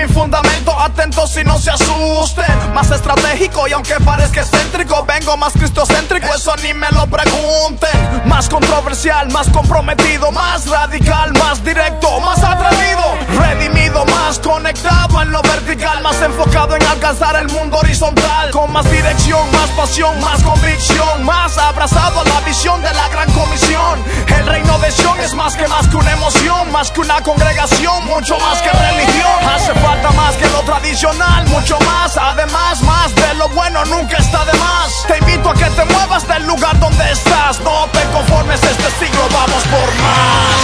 más rock en mi fundamento. Atentos y no se asusten. Más estratégico y aunque parezca excéntrico, vengo más cristocéntrico, eso ni me lo pregunten. Más controversial, más comprometido, más radical, más directo, más atrevido. Redimido, más conectado en lo vertical, más enfocado en alcanzar el mundo horizontal. Con más dirección, más pasión, más convicción, más abrazado a la visión de la gran comisión. El reino de Sion es más que más que una emoción, más que una congregación, mucho más que religión. Hace falta más que lo tradicional, mucho más. Además, más de lo bueno nunca está de más. Te invito a que te muevas del lugar donde estás. No te conformes este siglo, vamos por más.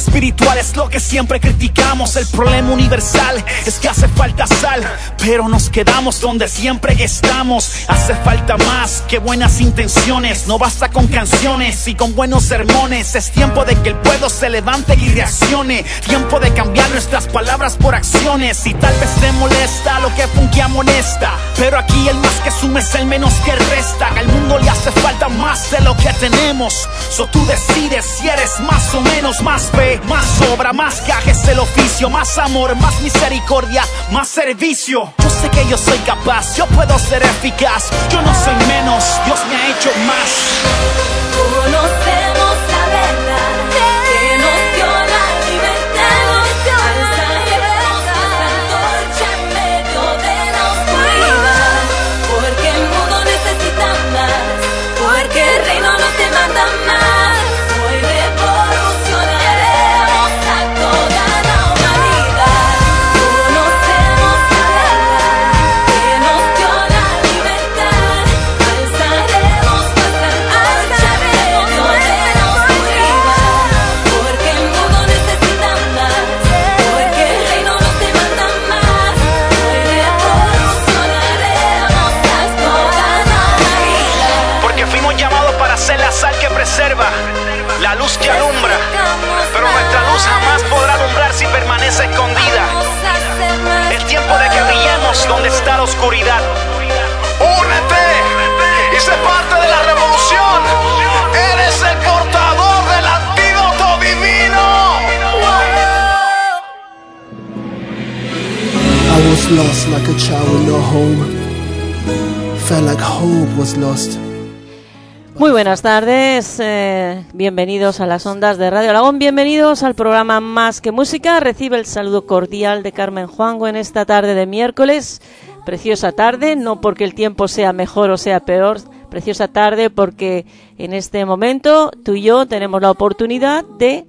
Espiritual es lo que siempre criticamos. El problema universal es que hace falta sal, pero nos quedamos donde siempre estamos. Hace falta más que buenas intenciones. No basta con canciones y con buenos sermones. Es tiempo de que el pueblo se levante y reaccione. Tiempo de cambiar nuestras palabras por acciones. Y tal vez te molesta lo que funke amonesta. Pero aquí el más que suma es el menos que resta. Al mundo le hace falta más de lo que tenemos. So tú decides si eres más o menos, más fe, más obra, más gajes el oficio, más amor, más misericordia, más servicio. Yo sé que yo soy capaz, yo puedo ser eficaz. Yo no soy menos, Dios me ha hecho más. Buenas tardes, eh, bienvenidos a las ondas de Radio Aragón, bienvenidos al programa Más que Música. Recibe el saludo cordial de Carmen Juango en esta tarde de miércoles. Preciosa tarde, no porque el tiempo sea mejor o sea peor, preciosa tarde porque en este momento tú y yo tenemos la oportunidad de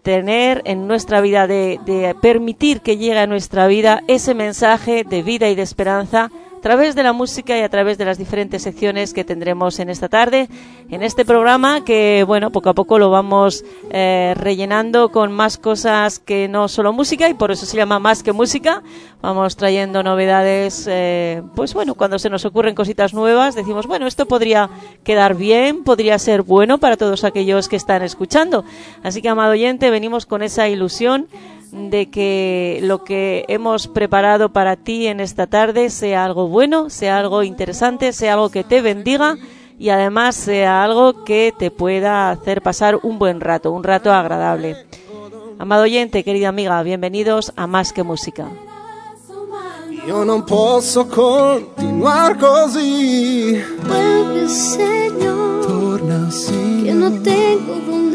tener en nuestra vida, de permitir que llegue a nuestra vida ese mensaje de vida y de esperanza a través de la música y a través de las diferentes secciones que tendremos en esta tarde, en este programa que, bueno, poco a poco lo vamos eh, rellenando con más cosas que no solo música y por eso se llama Más que Música. Vamos trayendo novedades, eh, pues bueno, cuando se nos ocurren cositas nuevas, decimos, bueno, esto podría quedar bien, podría ser bueno para todos aquellos que están escuchando. Así que, amado oyente, venimos con esa ilusión de que lo que hemos preparado para ti en esta tarde sea algo bueno, sea algo interesante, sea algo que te bendiga y además sea algo que te pueda hacer pasar un buen rato, un rato agradable. Amado oyente, querida amiga, bienvenidos a Más que Música. Io non posso continuare così. Vuelve, Señor, Torna que sì. no tengo donde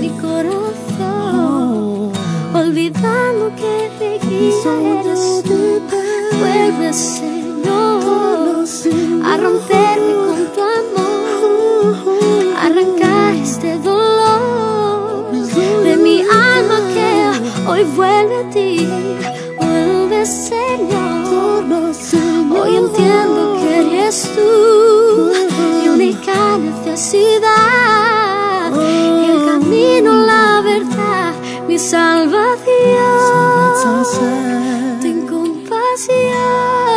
mi corazón, olvidando que mi guía eres tú. Vuelve, Señor, a romperme con tu amor, arrancar este dolor de mi alma que hoy vuelve a ti. Vuelve, Señor. Hoy entiendo que eres tú mi única necesidad. Y el camino, la verdad, mi salvación. Ten compasión.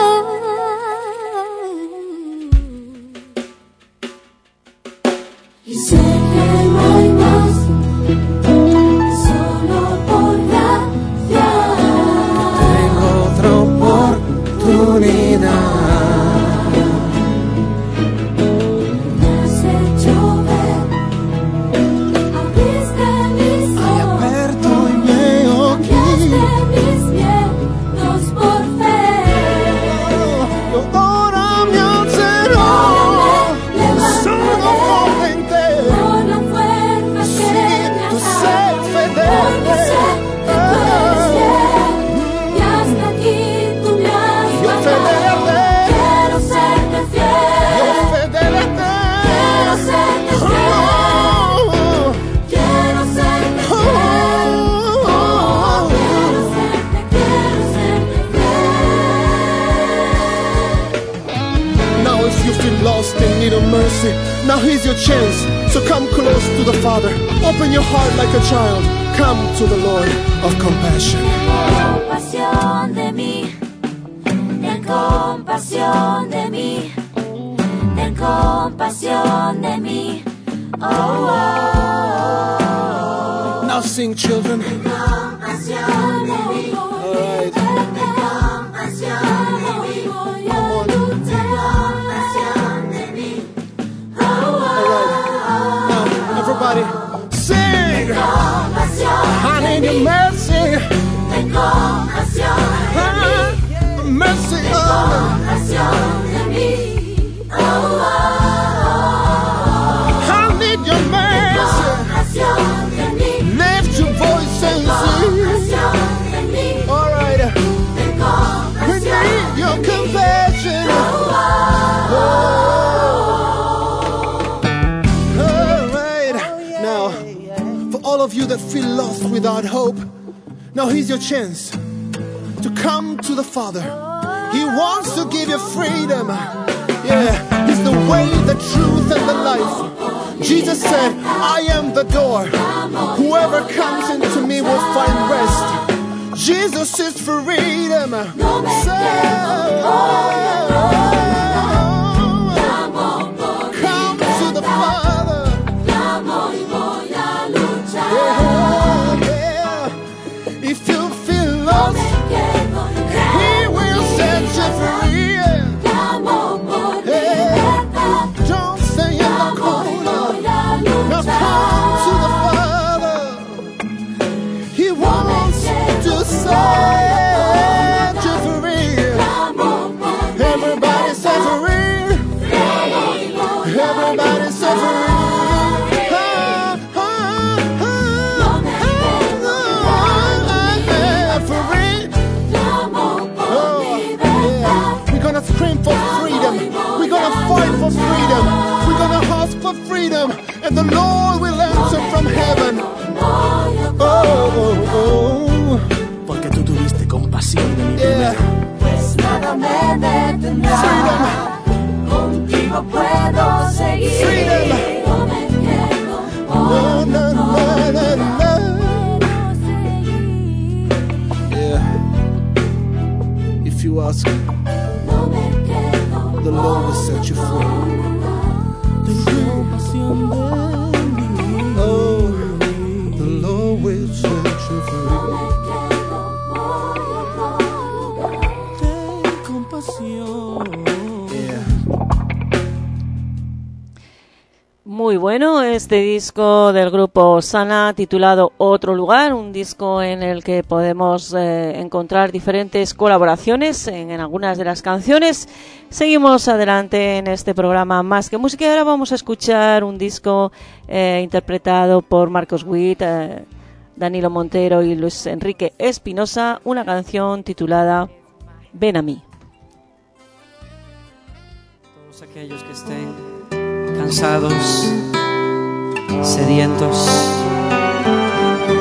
Here's your chance. So come close to the Father. Open your heart like a child. Come to the Lord of compassion. compasión de mí, ten compasión de mí, ten compasión de mí. Oh, oh, oh. Now sing, children. compasión de mí, Alright. ten compasión de mí, somebody sing. I need your mercy. Tengo mercy. That feel lost without hope, now here's your chance to come to the Father. He wants to give you freedom. Yeah, He's the way, the truth, and the life. Jesus said, I am the door. Whoever comes into me will find rest. Jesus is freedom. So, him, and the Lord will answer from heaven. Oh, oh, oh. Porque tú tuviste compasión de mi yeah. Pues nada me detendrá. Freedom. Contigo puedo seguir. Freedom. No me quedo. Oh, no, no, no, no. If you ask, the Lord will set you free. Muy bueno este disco del grupo Sana titulado Otro lugar, un disco en el que podemos eh, encontrar diferentes colaboraciones en, algunas de las canciones. Seguimos adelante en este programa Más que Música ahora vamos a escuchar un disco eh, interpretado por Marcos Witt, eh, Danilo Montero y Luis Enrique Espinosa, una canción titulada Ven a mí. Cansados, sedientos,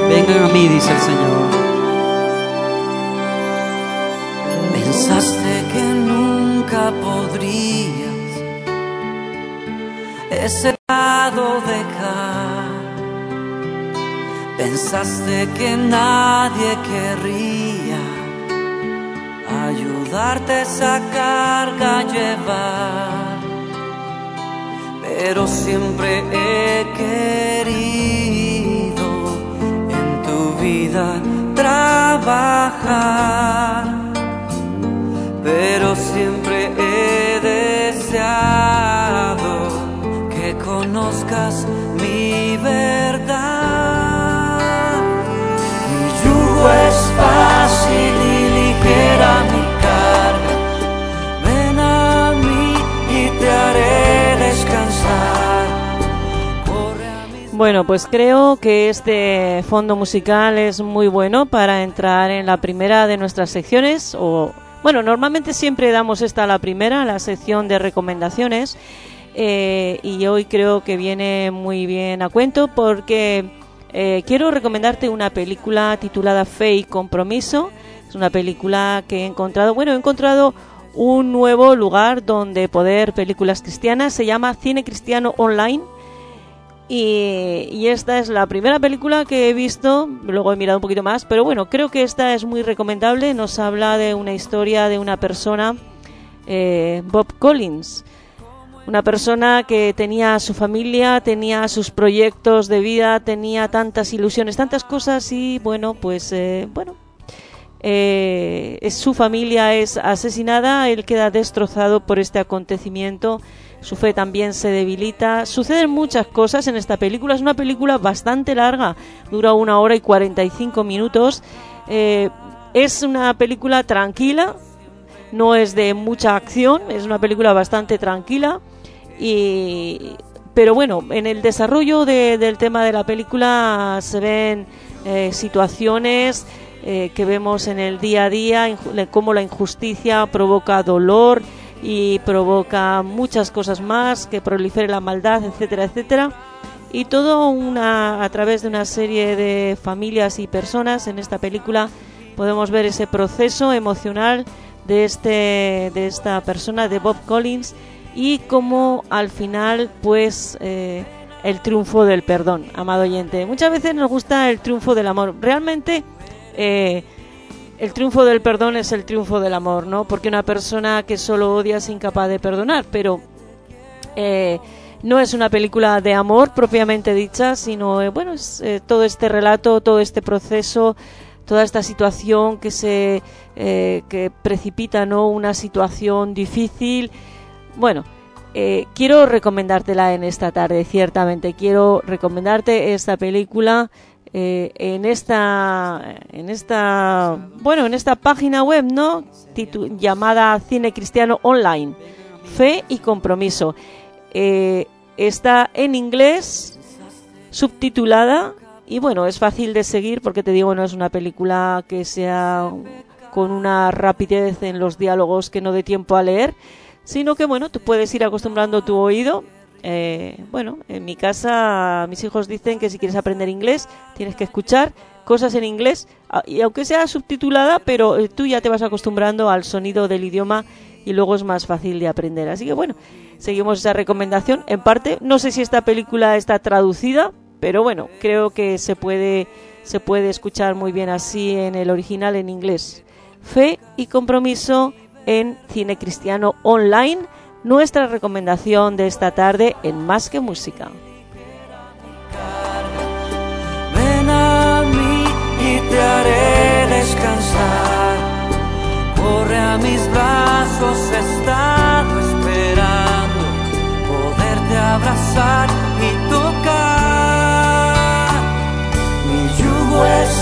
vengan a mí, dice el Señor. Pensaste que nunca podrías ese lado dejar. Pensaste que nadie querría ayudarte esa carga a llevar pero siempre he querido en tu vida trabajar, pero siempre he deseado que conozcas Bueno, pues creo que este fondo musical es muy bueno para entrar en la primera de nuestras secciones o bueno, normalmente siempre damos esta a la primera, la sección de recomendaciones eh, y hoy creo que viene muy bien a cuento porque eh, quiero recomendarte una película titulada Fe y Compromiso. Es una película que he encontrado, bueno, he encontrado un nuevo lugar donde poder películas cristianas, se llama Cine Cristiano Online. Y, esta es la primera película que he visto, luego he mirado un poquito más, pero bueno, creo que esta es muy recomendable. Nos habla de una historia de una persona, eh, Bob Collins, una persona que tenía su familia, tenía sus proyectos de vida, tenía tantas ilusiones, tantas cosas y bueno, pues eh, bueno, eh, su familia es asesinada, él queda destrozado por este acontecimiento, su fe también se debilita. Suceden muchas cosas en esta película, es una película bastante larga, dura una hora y 45 minutos. Eh, es una película tranquila, no es de mucha acción, es una película bastante tranquila. Y pero bueno, en el desarrollo de- del tema de la película se ven eh, situaciones eh, que vemos en el día a día, cómo la injusticia provoca dolor y provoca muchas cosas más, que prolifere la maldad, etcétera, etcétera. Y todo una, a través de una serie de familias y personas en esta película podemos ver ese proceso emocional de, este, de esta persona, de Bob Collins, y cómo al final, pues, eh, el triunfo del perdón, amado oyente. Muchas veces nos gusta el triunfo del amor. Realmente, eh, el triunfo del perdón es el triunfo del amor, ¿no? Porque una persona que solo odia es incapaz de perdonar, pero eh, no es una película de amor propiamente dicha, sino, eh, bueno, es eh, todo este relato, todo este proceso, toda esta situación que se eh, que precipita, ¿no? Una situación difícil. Bueno, quiero recomendártela en esta tarde, ciertamente. Quiero recomendarte esta película eh, en esta en esta bueno en esta página web no llamada Cine Cristiano Online. Fe y Compromiso. Eh, está en inglés subtitulada y bueno es fácil de seguir porque te digo no es una película que sea con una rapidez en los diálogos que no dé tiempo a leer sino que bueno tú puedes ir acostumbrando tu oído eh, bueno, en mi casa mis hijos dicen que si quieres aprender inglés tienes que escuchar cosas en inglés y aunque sea subtitulada, pero eh, tú ya te vas acostumbrando al sonido del idioma y luego es más fácil de aprender. Así que bueno, seguimos esa recomendación. En parte, no sé si esta película está traducida, pero bueno, creo que se puede se puede escuchar muy bien así en el original en inglés. Fe y compromiso en Cine Cristiano Online, nuestra recomendación de esta tarde en Más que Música. Ven a mí y te haré descansar. Corre a mis brazos, he estado esperando poderte abrazar y tocar. Mi yugo es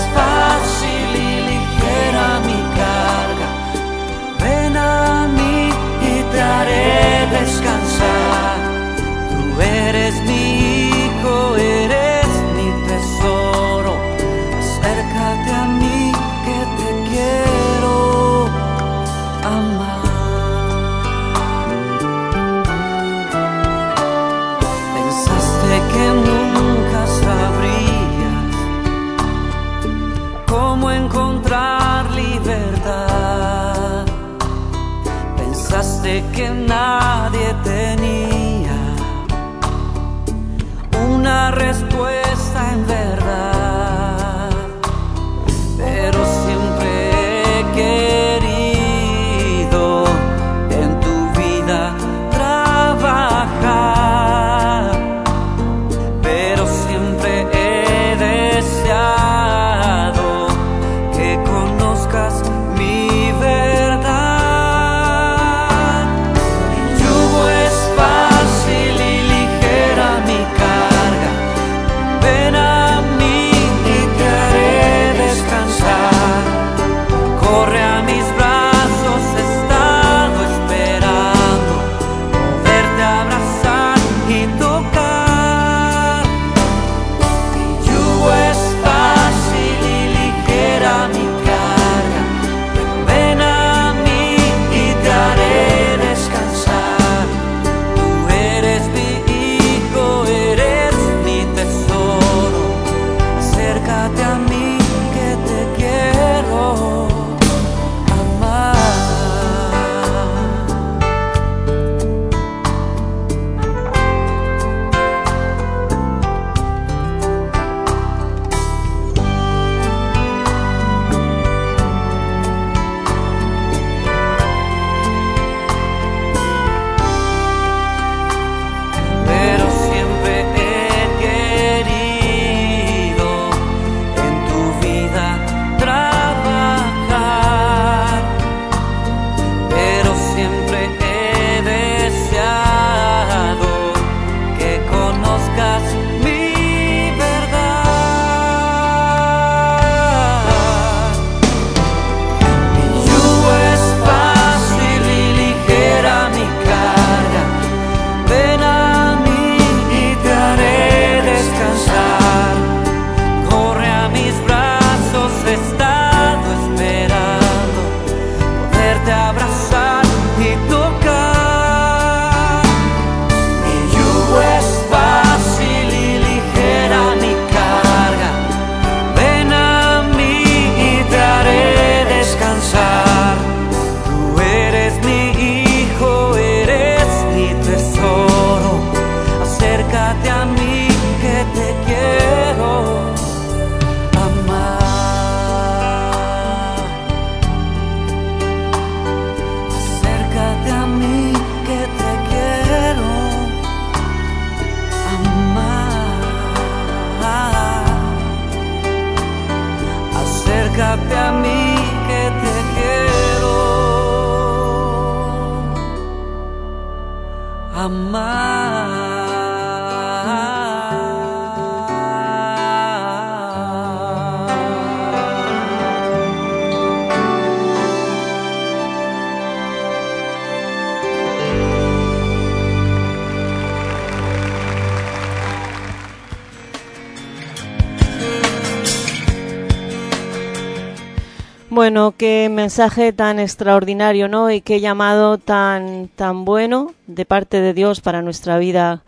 Bueno, qué mensaje tan extraordinario, ¿no? Y qué llamado tan tan bueno de parte de Dios para nuestra vida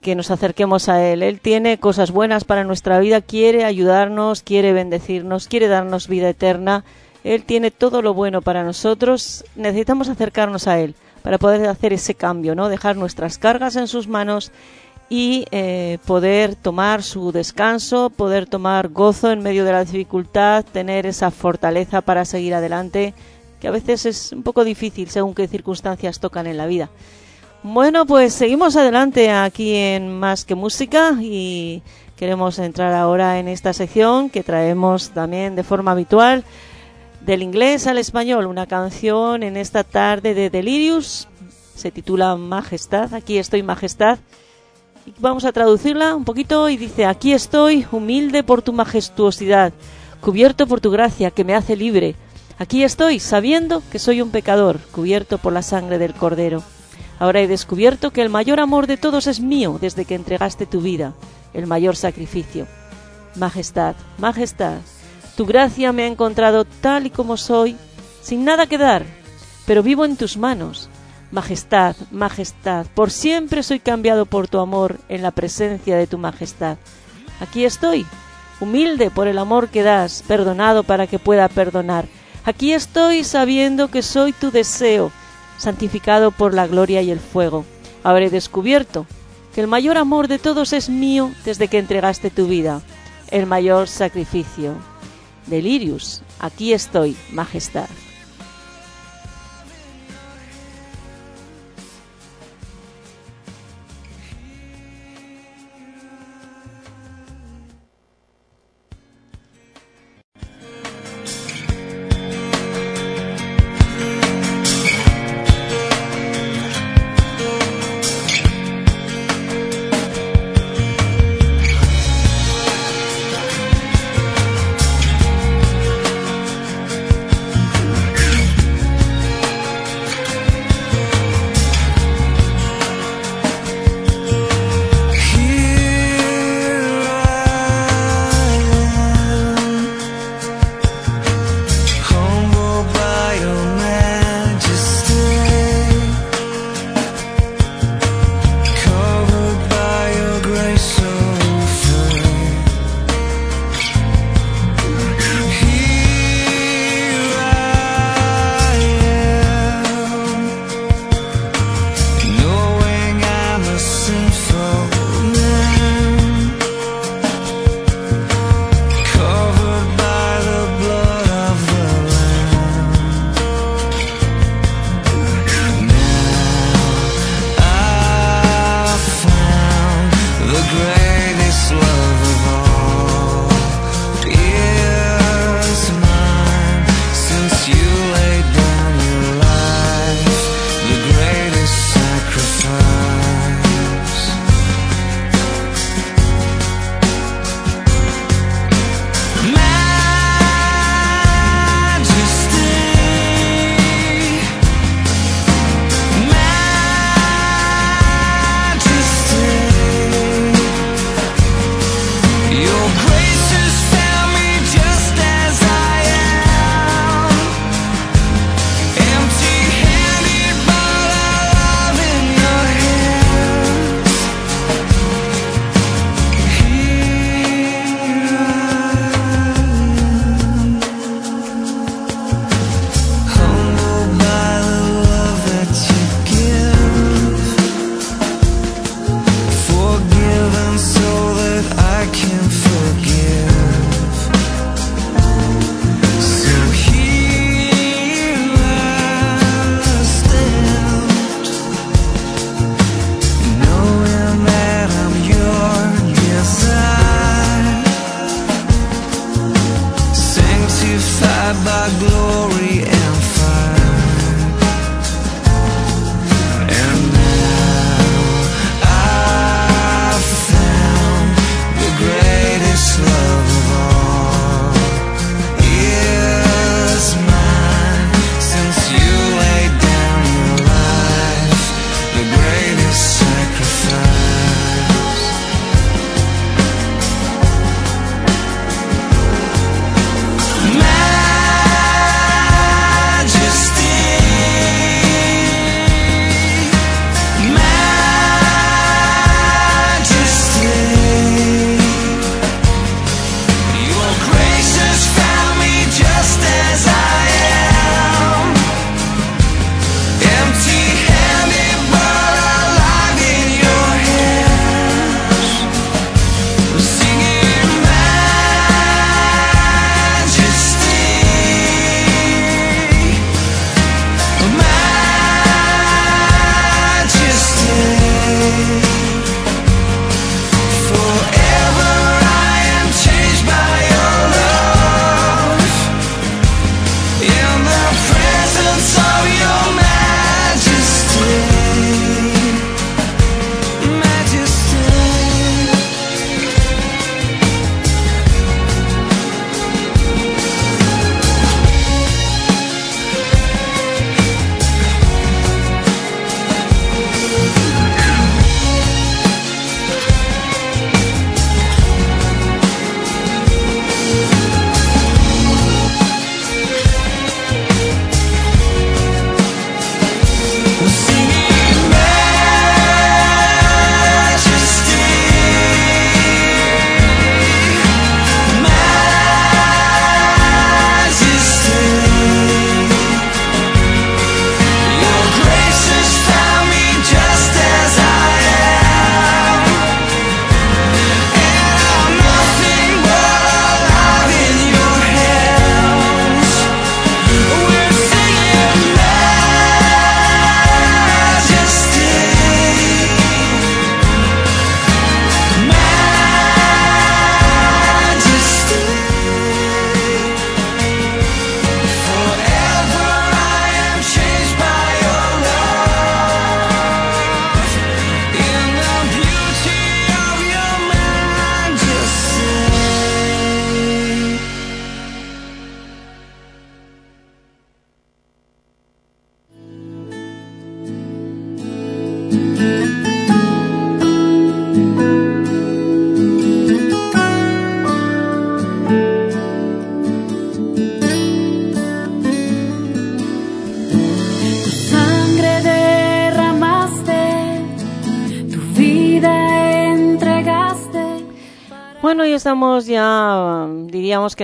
que nos acerquemos a él. Él tiene cosas buenas para nuestra vida, quiere ayudarnos, quiere bendecirnos, quiere darnos vida eterna. Él tiene todo lo bueno para nosotros. Necesitamos acercarnos a él para poder hacer ese cambio, ¿no? Dejar nuestras cargas en sus manos y eh, poder tomar su descanso, poder tomar gozo en medio de la dificultad, tener esa fortaleza para seguir adelante, que a veces es un poco difícil según qué circunstancias tocan en la vida. Bueno, pues seguimos adelante aquí en Más que Música y queremos entrar ahora en esta sección que traemos también de forma habitual del inglés al español, una canción en esta tarde de Delirious, se titula Majestad, aquí estoy Majestad, vamos a traducirla un poquito y dice, aquí estoy humilde por tu majestuosidad, cubierto por tu gracia que me hace libre, aquí estoy sabiendo que soy un pecador, cubierto por la sangre del Cordero. Ahora he descubierto que el mayor amor de todos es mío desde que entregaste tu vida, el mayor sacrificio. Majestad, Majestad, tu gracia me ha encontrado tal y como soy, sin nada que dar, pero vivo en tus manos. Majestad, Majestad, por siempre soy cambiado por tu amor en la presencia de tu Majestad. Aquí estoy, humilde por el amor que das, perdonado para que pueda perdonar. Aquí estoy sabiendo que soy tu deseo, santificado por la gloria y el fuego. Habré descubierto que el mayor amor de todos es mío desde que entregaste tu vida, el mayor sacrificio. Delirius, aquí estoy, Majestad.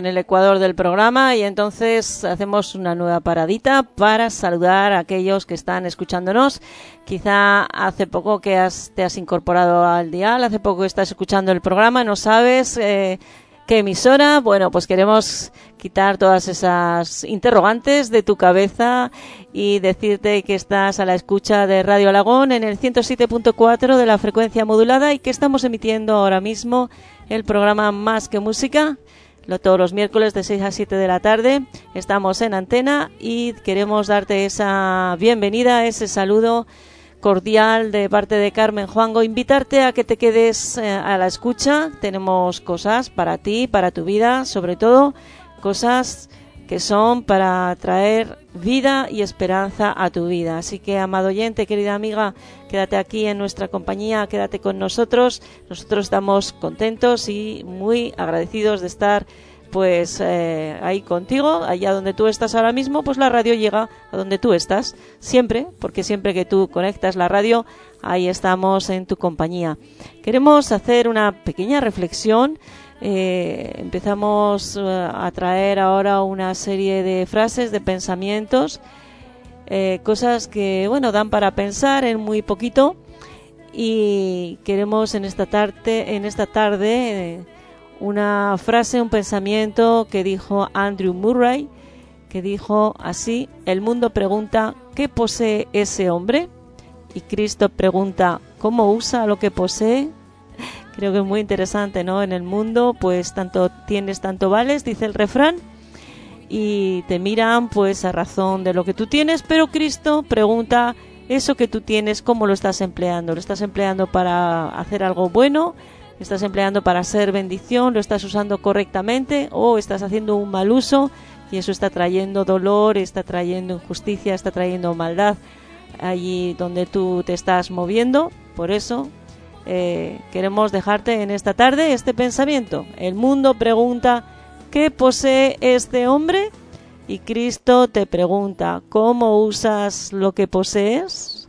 En el ecuador del programa y entonces hacemos una nueva paradita para saludar a aquellos que están escuchándonos. Quizá hace poco que has- te has incorporado al dial, hace poco que estás escuchando el programa, no sabes eh, qué emisora. Bueno, pues queremos quitar todas esas interrogantes de tu cabeza y decirte que estás a la escucha de Radio Alagón en el 107.4 de la frecuencia modulada y que estamos emitiendo ahora mismo el programa Más que Música. Todos los miércoles de 6 a 7 de la tarde estamos en antena y queremos darte esa bienvenida, ese saludo cordial de parte de Carmen Juango, invitarte a que te quedes eh, a la escucha. Tenemos cosas para ti, para tu vida, sobre todo cosas que son para traer vida y esperanza a tu vida. Así que, amado oyente, querida amiga, quédate aquí en nuestra compañía, quédate con nosotros. Nosotros estamos contentos y muy agradecidos de estar pues eh, ahí contigo, allá donde tú estás ahora mismo, pues la radio llega a donde tú estás, siempre, porque siempre que tú conectas la radio, ahí estamos en tu compañía. Queremos hacer una pequeña reflexión. eh, empezamos eh, a traer ahora una serie de frases, de pensamientos, eh, cosas que, bueno, dan para pensar en muy poquito y queremos en esta tarde, en esta tarde eh, una frase, un pensamiento que dijo Andrew Murray, que dijo así, el mundo pregunta, ¿qué posee ese hombre? Y Cristo pregunta, ¿cómo usa lo que posee? Creo que es muy interesante, ¿no? En el mundo, pues tanto tienes, tanto vales, dice el refrán, y te miran pues a razón de lo que tú tienes, pero Cristo pregunta, eso que tú tienes, ¿cómo lo estás empleando? ¿Lo estás empleando para hacer algo bueno? ¿Lo estás empleando para ser bendición? ¿Lo estás usando correctamente? ¿O estás haciendo un mal uso? Y eso está trayendo dolor, está trayendo injusticia, está trayendo maldad allí donde tú te estás moviendo. Por eso eh, queremos dejarte en esta tarde este pensamiento. El mundo pregunta, ¿qué posee este hombre? Y Cristo te pregunta, ¿cómo usas lo que posees?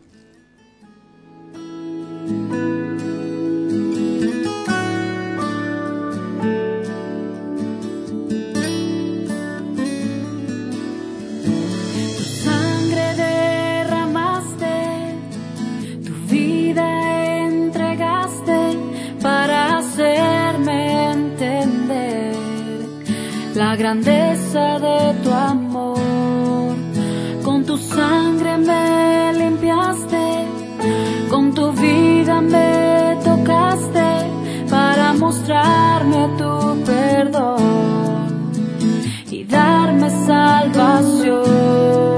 Grandeza de tu amor. Con tu sangre me limpiaste, con tu vida me tocaste para mostrarme tu perdón y darme salvación.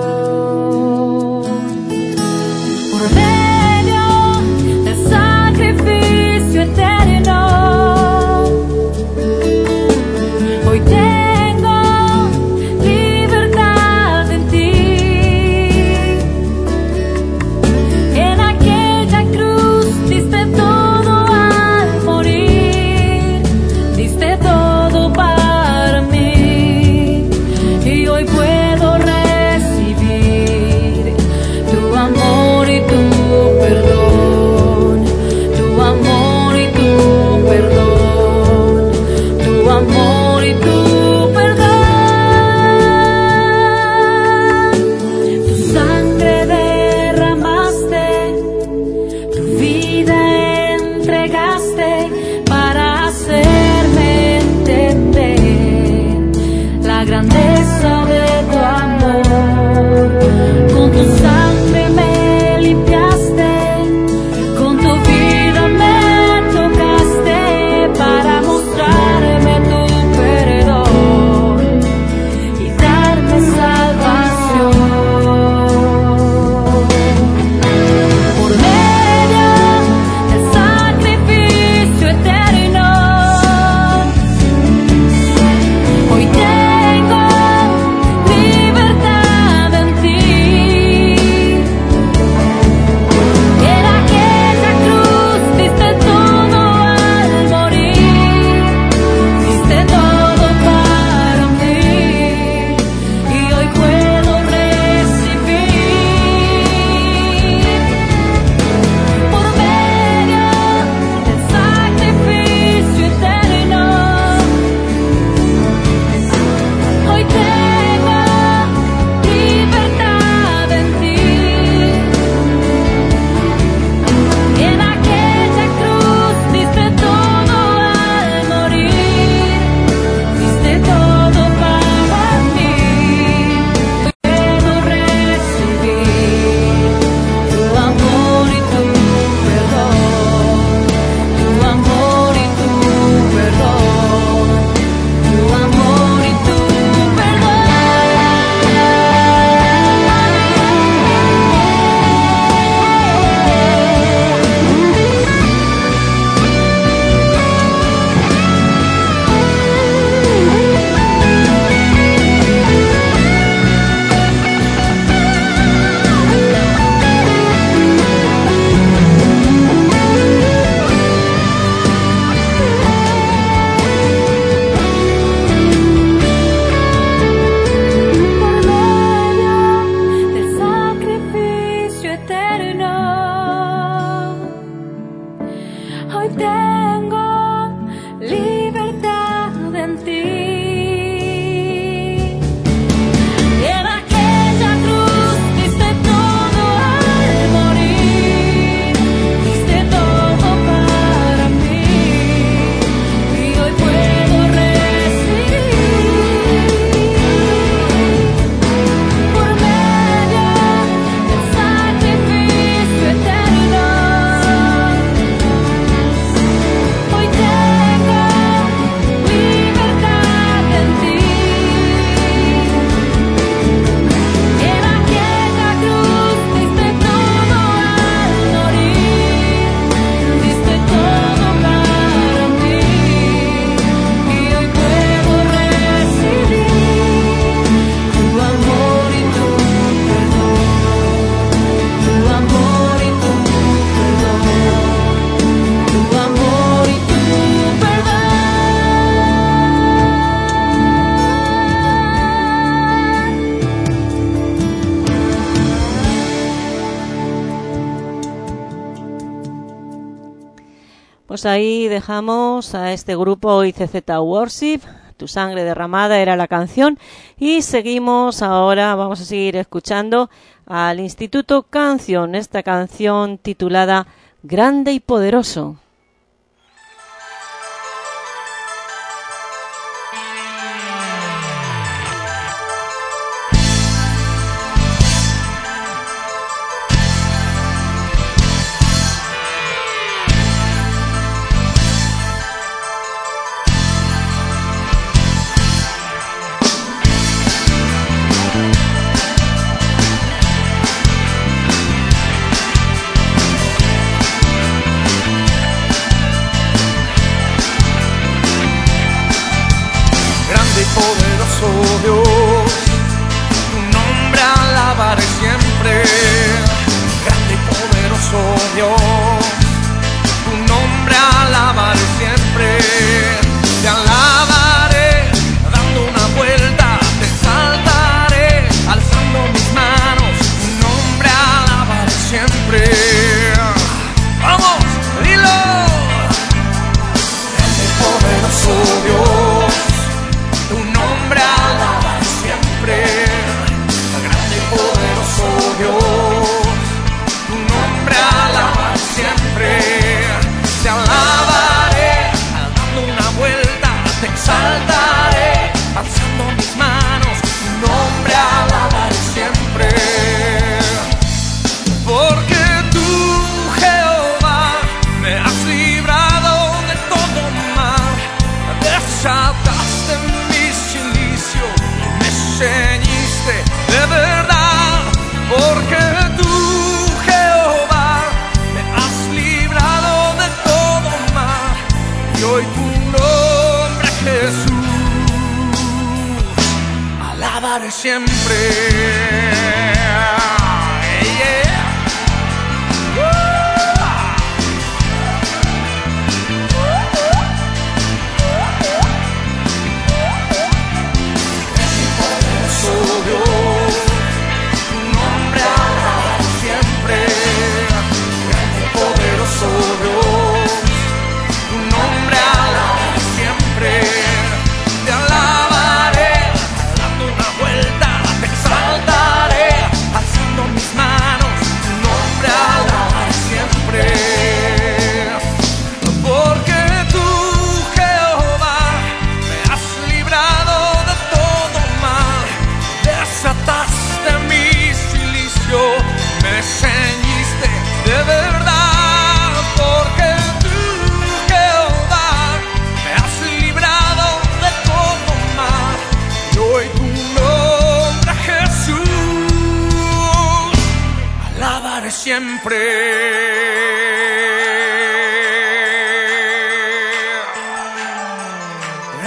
Pues ahí dejamos a este grupo ICZ Worship. Tu sangre derramada era la canción. Y seguimos ahora, vamos a seguir escuchando al Instituto Canción, esta canción titulada Grande y Poderoso.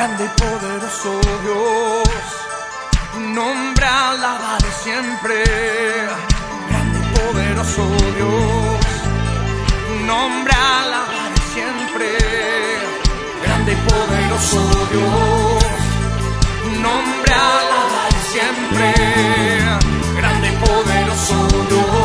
grande y poderoso Dios, nombre alabado siempre, grande y poderoso Dios, nombre alabado siempre, grande y poderoso Dios, nombre alabado siempre, grande y poderoso Dios.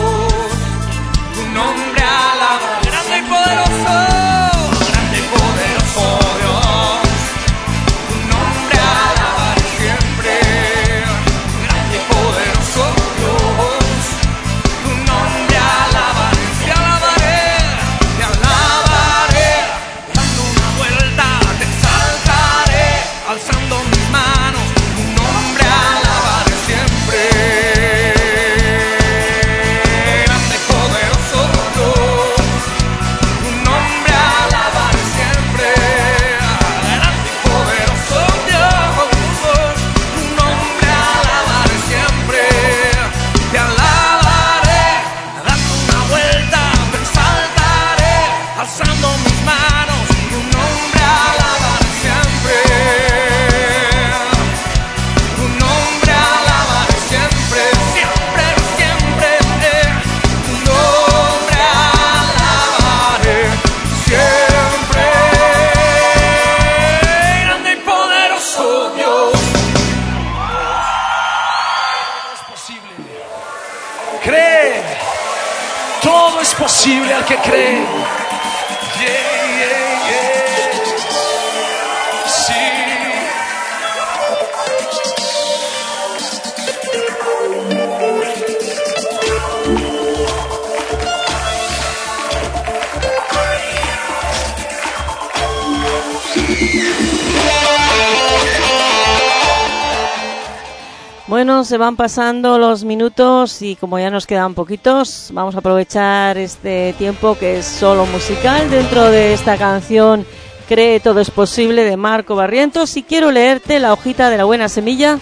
Bueno, se van pasando los minutos y como ya nos quedan poquitos, vamos a aprovechar este tiempo que es solo musical dentro de esta canción Cree todo es posible de Marco Barrientos y quiero leerte la hojita de la buena semilla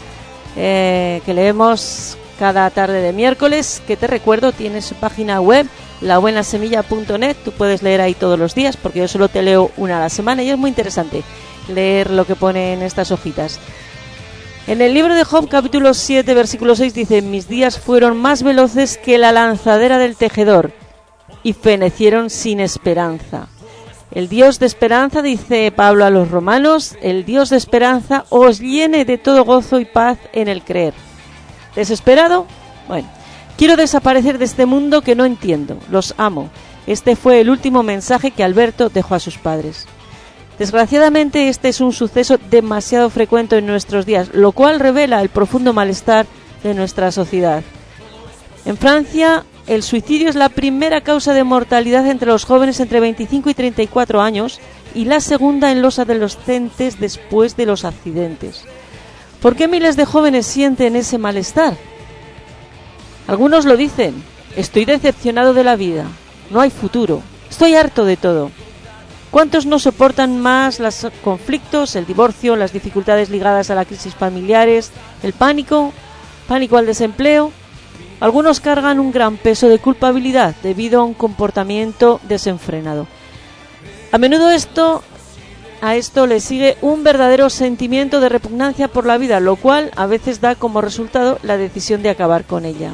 eh, que leemos cada tarde de miércoles, que te recuerdo tiene su página web labuenasemilla.net, tú puedes leer ahí todos los días porque yo solo te leo una a la semana y es muy interesante leer lo que pone en estas hojitas. En el libro de Job capítulo 7 versículo 6 dice, mis días fueron más veloces que la lanzadera del tejedor y fenecieron sin esperanza. El Dios de esperanza, dice Pablo a los romanos, el Dios de esperanza os llene de todo gozo y paz en el creer. ¿Desesperado? Bueno, quiero desaparecer de este mundo que no entiendo, los amo. Este fue el último mensaje que Alberto dejó a sus padres. Desgraciadamente este es un suceso demasiado frecuente en nuestros días, lo cual revela el profundo malestar de nuestra sociedad. En Francia, el suicidio es la primera causa de mortalidad entre los jóvenes entre 25 y 34 años y la segunda en los adolescentes después de los accidentes. ¿Por qué miles de jóvenes sienten ese malestar? Algunos lo dicen, estoy decepcionado de la vida, no hay futuro, estoy harto de todo. ¿Cuántos no soportan más los conflictos, el divorcio, las dificultades ligadas a la crisis familiares, el pánico, pánico al desempleo? Algunos cargan un gran peso de culpabilidad debido a un comportamiento desenfrenado. A menudo esto a esto le sigue un verdadero sentimiento de repugnancia por la vida, lo cual a veces da como resultado la decisión de acabar con ella.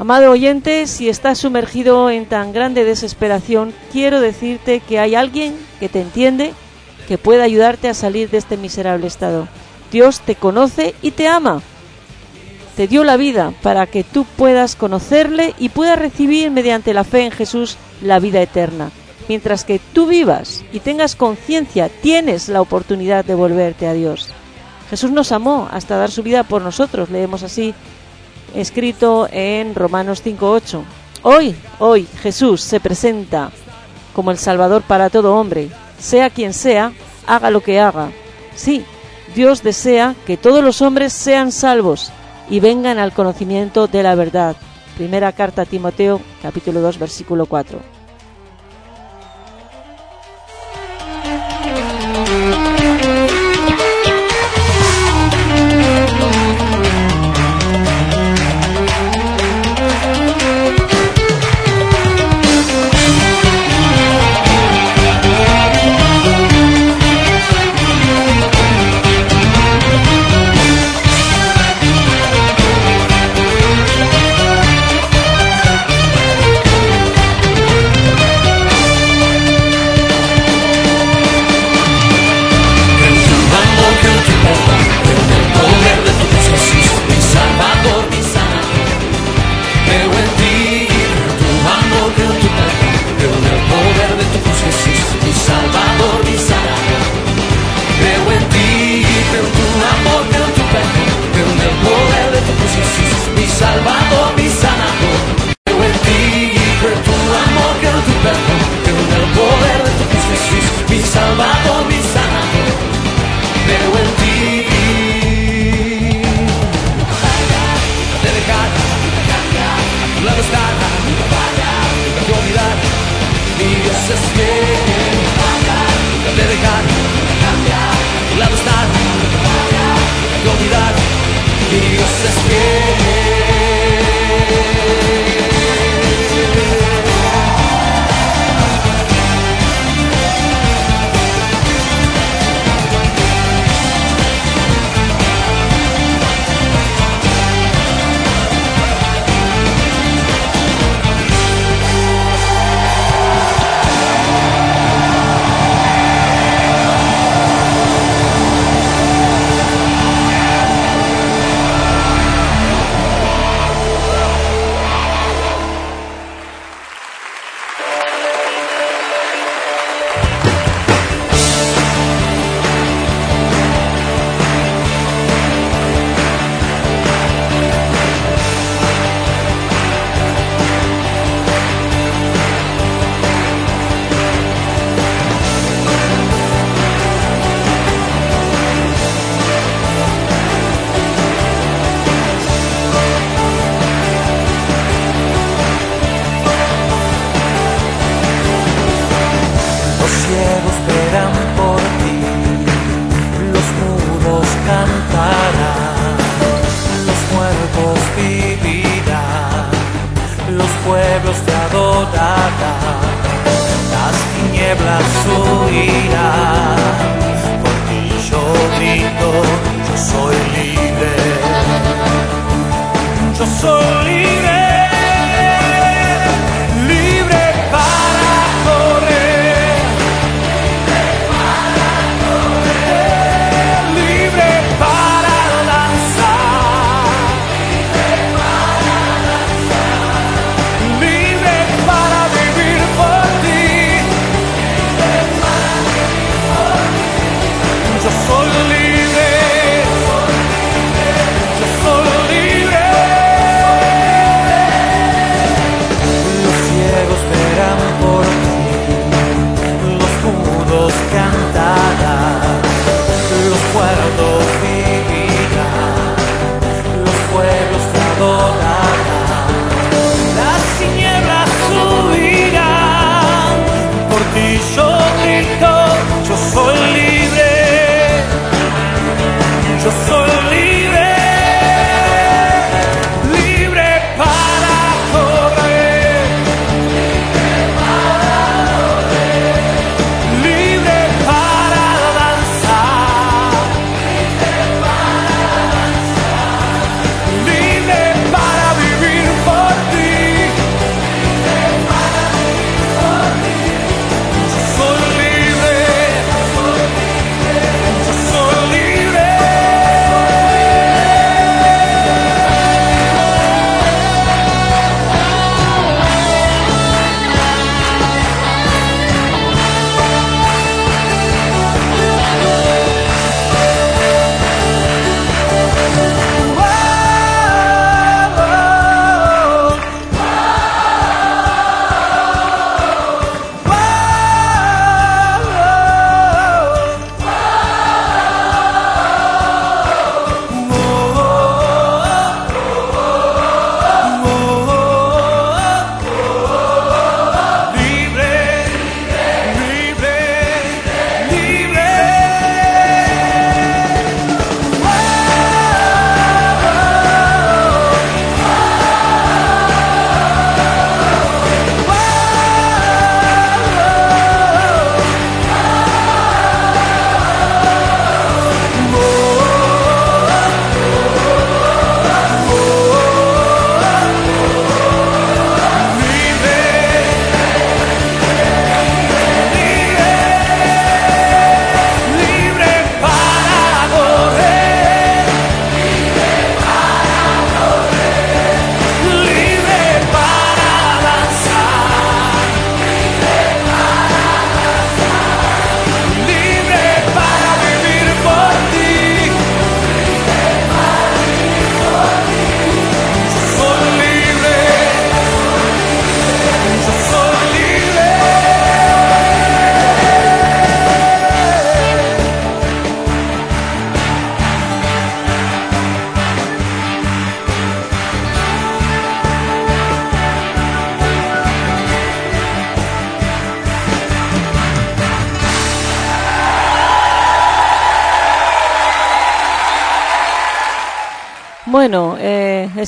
Amado oyente, si estás sumergido en tan grande desesperación, quiero decirte que hay alguien que te entiende, que puede ayudarte a salir de este miserable estado. Dios te conoce y te ama. Te dio la vida para que tú puedas conocerle y puedas recibir mediante la fe en Jesús la vida eterna. Mientras que tú vivas y tengas conciencia, tienes la oportunidad de volverte a Dios. Jesús nos amó hasta dar su vida por nosotros, leemos así escrito en Romanos 5.8. Hoy, hoy Jesús se presenta como el Salvador para todo hombre, sea quien sea, haga lo que haga. Sí, Dios desea que todos los hombres sean salvos y vengan al conocimiento de la verdad. Primera carta a Timoteo, capítulo 2, versículo 4.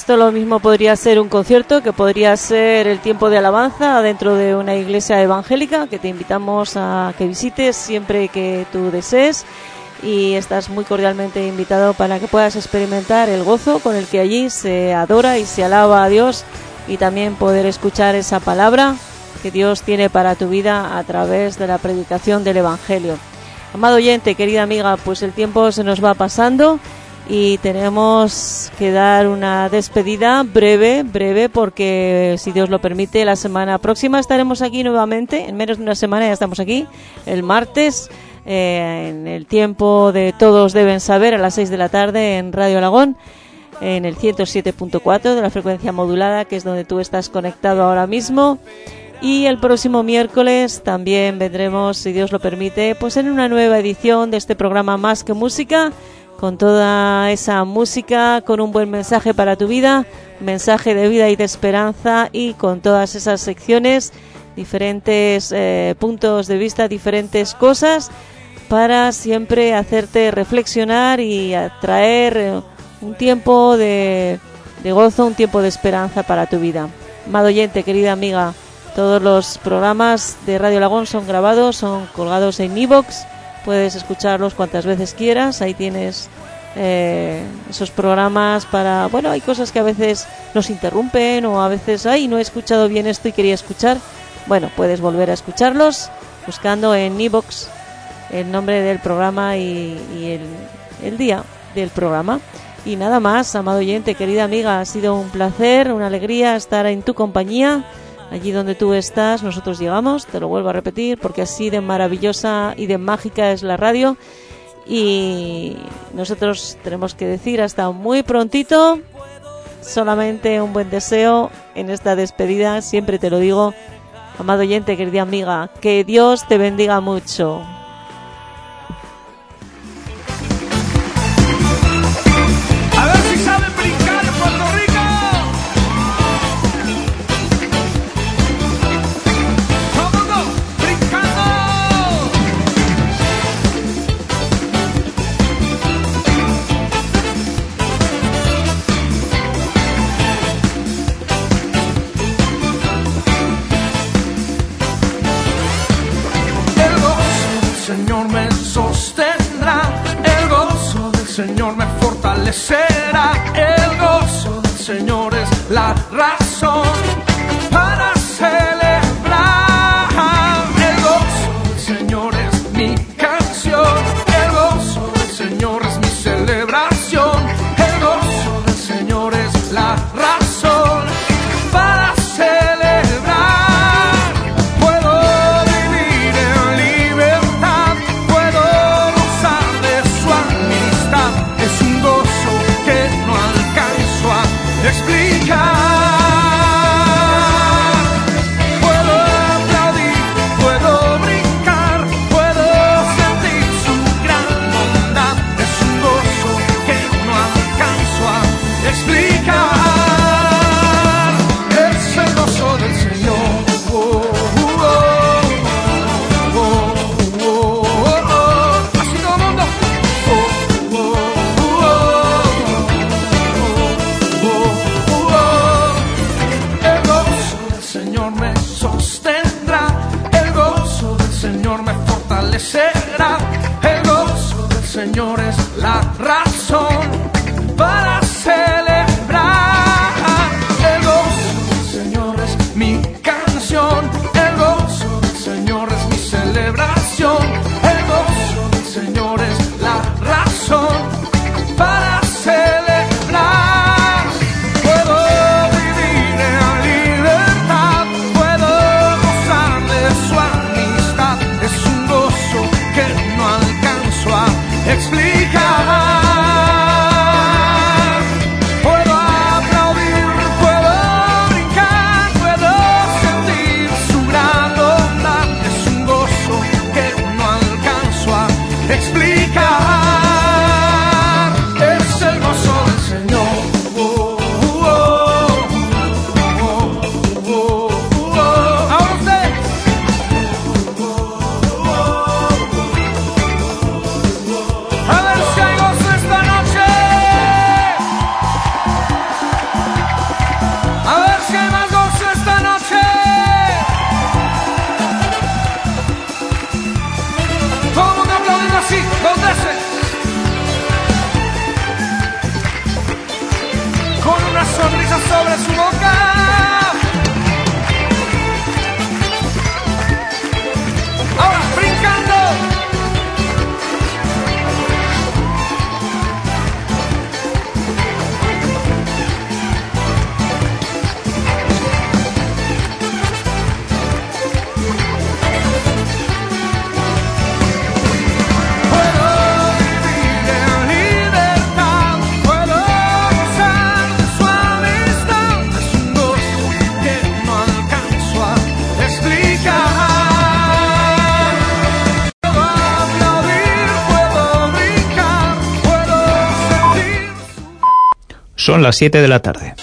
Esto lo mismo podría ser un concierto, que podría ser el tiempo de alabanza dentro de una iglesia evangélica, que te invitamos a que visites siempre que tú desees y estás muy cordialmente invitado para que puedas experimentar el gozo con el que allí se adora y se alaba a Dios y también poder escuchar esa palabra que Dios tiene para tu vida a través de la predicación del Evangelio. Amado oyente, querida amiga, pues el tiempo se nos va pasando y tenemos que dar una despedida breve, breve, porque si Dios lo permite, la semana próxima estaremos aquí nuevamente, en menos de una semana ya estamos aquí, el martes, eh, en el tiempo de Todos Deben Saber, a las 6 de la tarde en Radio Alagón, en el 107.4 de la frecuencia modulada, que es donde tú estás conectado ahora mismo. Y el próximo miércoles también vendremos, si Dios lo permite, pues en una nueva edición de este programa Más que Música, con toda esa música, con un buen mensaje para tu vida, mensaje de vida y de esperanza y con todas esas secciones, diferentes eh, puntos de vista, diferentes cosas para siempre hacerte reflexionar y atraer eh, un tiempo de, de gozo, un tiempo de esperanza para tu vida. Amado oyente, querida amiga, Todos los programas de Radio Lagón son grabados, son colgados en iVoox. Puedes escucharlos cuantas veces quieras. Ahí tienes eh, esos programas para... Bueno, hay cosas que a veces nos interrumpen o a veces, ay, no he escuchado bien esto y quería escuchar. Bueno, puedes volver a escucharlos buscando en iVoox el nombre del programa y, y el, el día del programa. Y nada más, amado oyente, querida amiga, ha sido un placer, una alegría estar en tu compañía. Allí donde tú estás, nosotros llegamos, te lo vuelvo a repetir, porque así de maravillosa y de mágica es la radio. Y nosotros tenemos que decir hasta muy prontito, solamente un buen deseo en esta despedida, siempre te lo digo, amado oyente, querida amiga, que Dios te bendiga mucho. Señor me sostendrá, el gozo del Señor me fortalecerá, el gozo del Señor es la razón las 7 de la tarde.